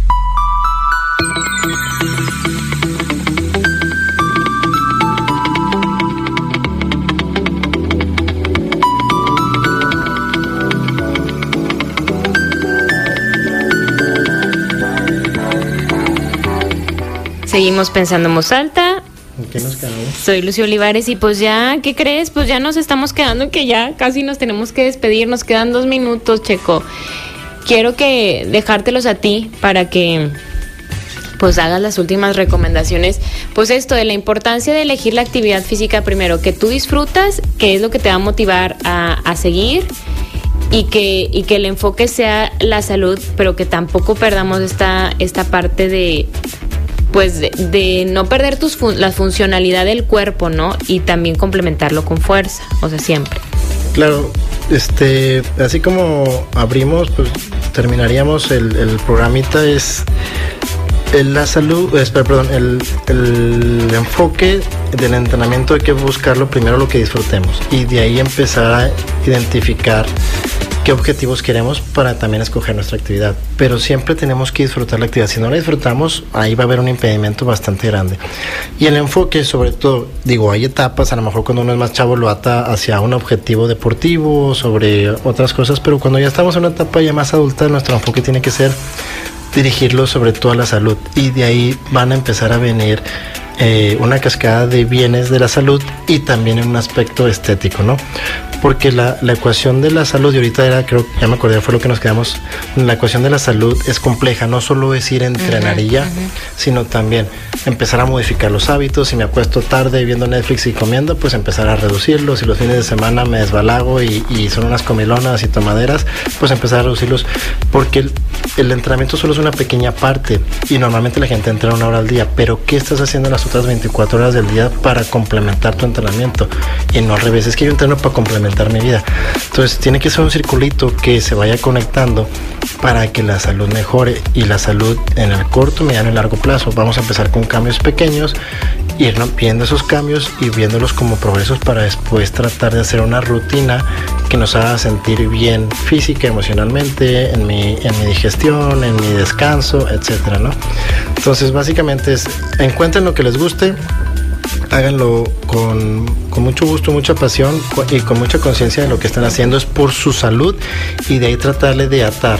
Seguimos pensando en voz alta. ¿En qué nos quedamos? Soy Lucio Olivares y pues ya, ¿qué crees? Pues ya nos estamos quedando que ya casi nos tenemos que despedir. Nos quedan dos minutos, Checo. Quiero que dejártelos a ti para que pues hagas las últimas recomendaciones. Pues esto de la importancia de elegir la actividad física primero, que tú disfrutas, que es lo que te va a motivar a, a seguir y que, y que el enfoque sea la salud, pero que tampoco perdamos esta, esta parte de pues de, de no perder tus fun- la funcionalidad del cuerpo, ¿no? Y también complementarlo con fuerza, o sea, siempre. Claro, este, así como abrimos, pues terminaríamos el, el programita es el- la salud, es, perdón, el, el enfoque del entrenamiento hay que buscarlo primero lo que disfrutemos y de ahí empezar a identificar qué objetivos queremos para también escoger nuestra actividad. Pero siempre tenemos que disfrutar la actividad. Si no la disfrutamos, ahí va a haber un impedimento bastante grande. Y el enfoque, sobre todo, digo, hay etapas, a lo mejor cuando uno es más chavo lo ata hacia un objetivo deportivo, sobre otras cosas, pero cuando ya estamos en una etapa ya más adulta, nuestro enfoque tiene que ser dirigirlo sobre todo a la salud. Y de ahí van a empezar a venir eh, una cascada de bienes de la salud y también en un aspecto estético, ¿no? Porque la, la, ecuación de la salud, y ahorita era, creo, ya me acordé, fue lo que nos quedamos, la ecuación de la salud es compleja, no solo es ir a entrenar y ya, sino también empezar a modificar los hábitos, si me acuesto tarde viendo Netflix y comiendo, pues empezar a reducirlos, si los fines de semana me desbalago y, y son unas comilonas y tomaderas, pues empezar a reducirlos, porque el, el entrenamiento solo es una pequeña parte y normalmente la gente entrena una hora al día, pero ¿qué estás haciendo las otras 24 horas del día para complementar tu entrenamiento? Y no al revés, es que yo entreno para complementar mi vida. Entonces tiene que ser un circulito que se vaya conectando para que la salud mejore y la salud en el corto, mediano y largo plazo. Vamos a empezar con cambios pequeños, ir viendo esos cambios y viéndolos como progresos para después tratar de hacer una rutina que nos haga sentir bien física, emocionalmente, en mi, en mi digestión, en mi descanso, etcétera, ¿no? Entonces, básicamente es encuentren lo que les guste, háganlo con, con, mucho gusto, mucha pasión y con mucha conciencia de lo que están haciendo. Es por su salud y de ahí tratarle de atar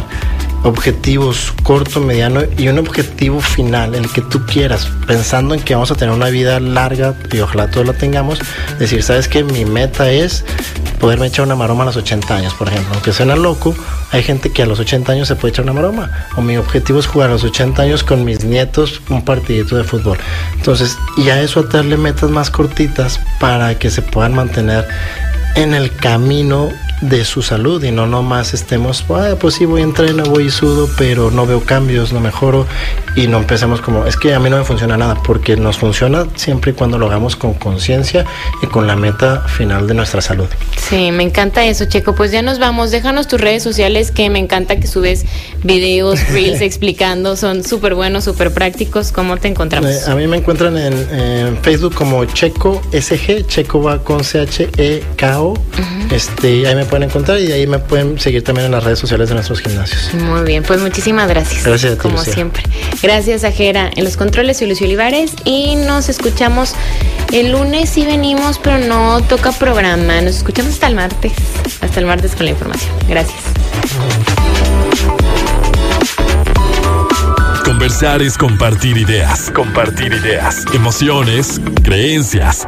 objetivos corto, mediano y un objetivo final, el que tú quieras, pensando en que vamos a tener una vida larga y ojalá todos la tengamos. Decir, sabes que mi meta es poderme echar una maroma a los 80 años, por ejemplo. Aunque suena loco, hay gente que a los 80 años se puede echar una maroma. O mi objetivo es jugar a los 80 años con mis nietos un partidito de fútbol. Entonces, y a eso atarle metas más cortitas para que se puedan mantener en el camino de su salud y no nomás estemos, ah, pues sí voy a entrenar, voy y sudo, pero no veo cambios, no mejoro y no empecemos como, es que a mí no me funciona nada, porque nos funciona siempre y cuando lo hagamos con conciencia y con la meta final de nuestra salud. Sí, me encanta eso, Checo. Pues ya nos vamos, déjanos tus redes sociales que me encanta que subes videos, reels explicando, son súper buenos, súper prácticos. ¿Cómo te encontramos? Eh, a mí me encuentran en, en, Facebook como Checo SG, Checo va con C-H-E-K-O. Uh -huh. este, ahí me pueden encontrar y ahí me pueden seguir también en las redes sociales de nuestros gimnasios. Muy bien, pues muchísimas gracias. Gracias a ti, Como Lucía. siempre. Gracias a Jera en los controles, soy Lucio Olivares y nos escuchamos el lunes y venimos, pero no toca programa. Nos escuchamos hasta el martes. Hasta el martes con la información. Gracias. Conversar es compartir ideas, compartir ideas, emociones, creencias.